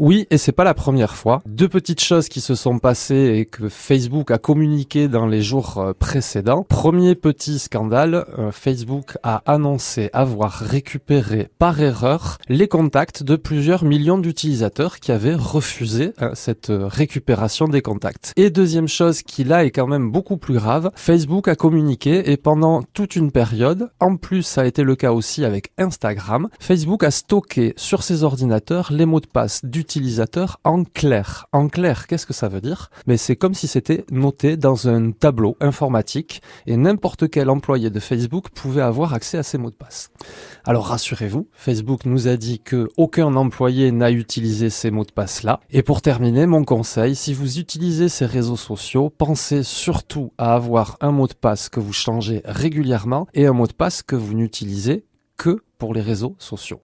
Oui, et c'est pas la première fois. Deux petites choses qui se sont passées et que Facebook a communiqué dans les jours euh, précédents. Premier petit scandale, euh, Facebook a annoncé avoir récupéré par erreur les contacts de plusieurs millions d'utilisateurs qui avaient refusé hein, cette euh, récupération des contacts. Et deuxième chose qui là est quand même beaucoup plus grave, Facebook a communiqué et pendant toute une période, en plus ça a été le cas aussi avec Instagram, Facebook a stocké sur ses ordinateurs les mots de passe d'utilisateurs en clair. En clair, qu'est-ce que ça veut dire? Mais c'est comme si c'était noté dans un tableau informatique et n'importe quel employé de Facebook pouvait avoir accès à ces mots de passe. Alors rassurez-vous, Facebook nous a dit que aucun employé n'a utilisé ces mots de passe là. Et pour terminer, mon conseil, si vous utilisez ces réseaux sociaux, pensez surtout à avoir un mot de passe que vous changez régulièrement et un mot de passe que vous n'utilisez que pour les réseaux sociaux.